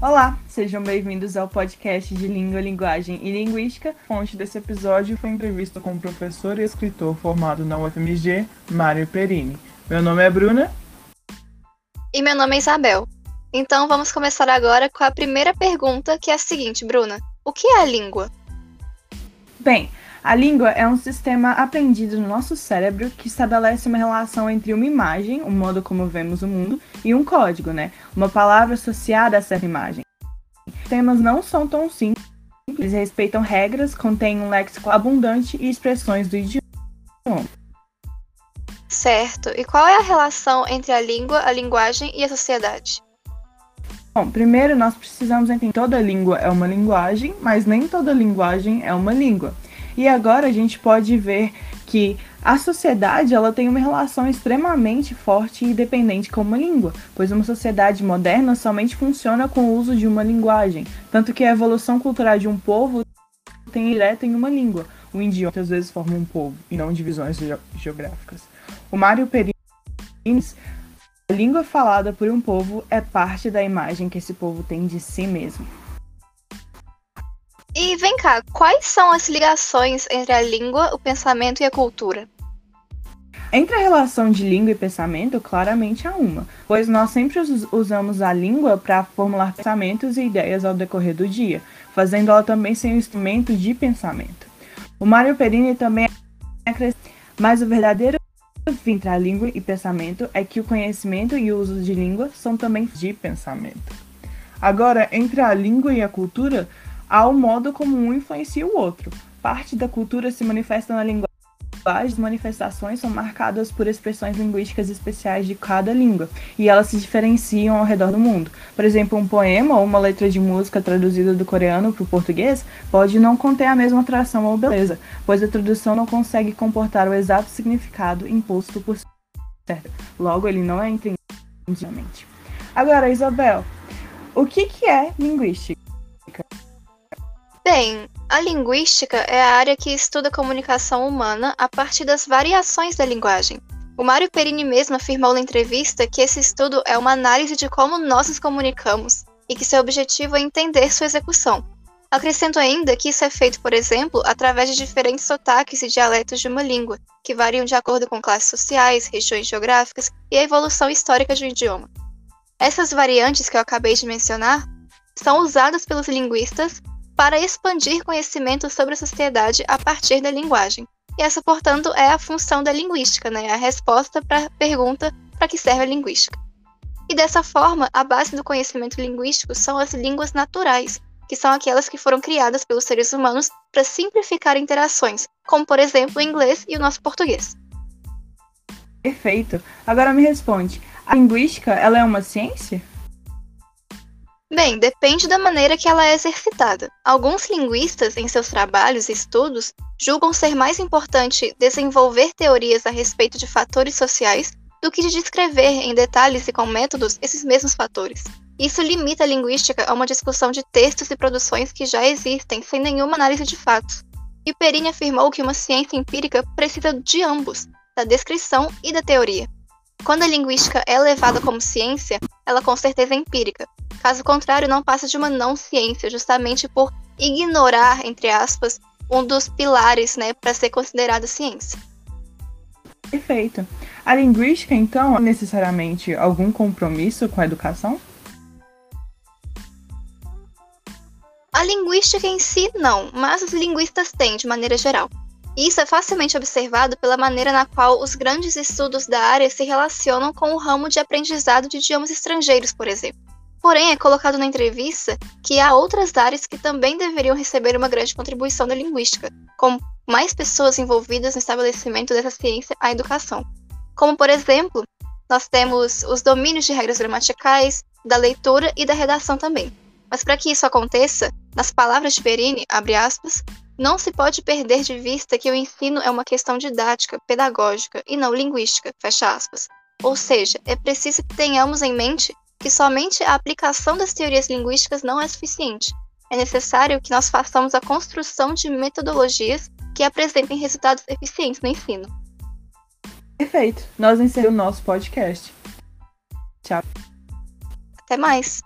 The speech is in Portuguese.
Olá, sejam bem-vindos ao podcast de Língua, Linguagem e Linguística. A fonte desse episódio foi entrevista com o professor e escritor formado na UFMG, Mário Perini. Meu nome é Bruna. E meu nome é Isabel. Então vamos começar agora com a primeira pergunta, que é a seguinte, Bruna: O que é a língua? Bem, a língua é um sistema aprendido no nosso cérebro que estabelece uma relação entre uma imagem, o modo como vemos o mundo, e um código, né? Uma palavra associada a essa imagem. Temas não são tão simples, eles respeitam regras, contêm um léxico abundante e expressões do idioma. Certo. E qual é a relação entre a língua, a linguagem e a sociedade? Bom, primeiro nós precisamos entender que toda língua é uma linguagem, mas nem toda linguagem é uma língua. E agora a gente pode ver que a sociedade ela tem uma relação extremamente forte e dependente com uma língua, pois uma sociedade moderna somente funciona com o uso de uma linguagem, tanto que a evolução cultural de um povo tem direto em uma língua. O idioma às vezes forma um povo e não divisões geográficas. O Mário Perines, a língua falada por um povo é parte da imagem que esse povo tem de si mesmo. E vem cá, quais são as ligações entre a língua, o pensamento e a cultura? Entre a relação de língua e pensamento, claramente há uma, pois nós sempre usamos a língua para formular pensamentos e ideias ao decorrer do dia, fazendo ela também ser um instrumento de pensamento. O Mário Perini também é mas o verdadeiro fim entre a língua e pensamento é que o conhecimento e o uso de língua são também de pensamento. Agora, entre a língua e a cultura, ao modo como um influencia o outro. Parte da cultura se manifesta na linguagem. As manifestações são marcadas por expressões linguísticas especiais de cada língua, e elas se diferenciam ao redor do mundo. Por exemplo, um poema ou uma letra de música traduzida do coreano para o português pode não conter a mesma atração ou beleza, pois a tradução não consegue comportar o exato significado imposto por certo. Logo, ele não é entendido. Agora, Isabel, o que, que é linguística? Bem, a linguística é a área que estuda a comunicação humana a partir das variações da linguagem. O Mário Perini mesmo afirmou na entrevista que esse estudo é uma análise de como nós nos comunicamos e que seu objetivo é entender sua execução. Acrescento ainda que isso é feito, por exemplo, através de diferentes sotaques e dialetos de uma língua, que variam de acordo com classes sociais, regiões geográficas e a evolução histórica de um idioma. Essas variantes que eu acabei de mencionar são usadas pelos linguistas para expandir conhecimento sobre a sociedade a partir da linguagem. E essa, portanto, é a função da linguística, né? a resposta para a pergunta para que serve a linguística. E dessa forma, a base do conhecimento linguístico são as línguas naturais, que são aquelas que foram criadas pelos seres humanos para simplificar interações, como por exemplo o inglês e o nosso português. Perfeito. Agora me responde, a linguística ela é uma ciência? Bem, depende da maneira que ela é exercitada. Alguns linguistas, em seus trabalhos e estudos, julgam ser mais importante desenvolver teorias a respeito de fatores sociais do que de descrever em detalhes e com métodos esses mesmos fatores. Isso limita a linguística a uma discussão de textos e produções que já existem, sem nenhuma análise de fatos. E Perini afirmou que uma ciência empírica precisa de ambos, da descrição e da teoria. Quando a linguística é levada como ciência, ela com certeza é empírica, Caso contrário, não passa de uma não ciência, justamente por ignorar, entre aspas, um dos pilares né, para ser considerada ciência. Perfeito. A linguística, então, é necessariamente algum compromisso com a educação? A linguística em si, não, mas os linguistas têm, de maneira geral. Isso é facilmente observado pela maneira na qual os grandes estudos da área se relacionam com o ramo de aprendizado de idiomas estrangeiros, por exemplo. Porém, é colocado na entrevista que há outras áreas que também deveriam receber uma grande contribuição da linguística, com mais pessoas envolvidas no estabelecimento dessa ciência à educação. Como, por exemplo, nós temos os domínios de regras gramaticais, da leitura e da redação também. Mas para que isso aconteça, nas palavras de Perini, abre aspas, não se pode perder de vista que o ensino é uma questão didática, pedagógica e não linguística, fecha aspas. Ou seja, é preciso que tenhamos em mente que somente a aplicação das teorias linguísticas não é suficiente. É necessário que nós façamos a construção de metodologias que apresentem resultados eficientes no ensino. Perfeito. Nós encerramos o nosso podcast. Tchau. Até mais.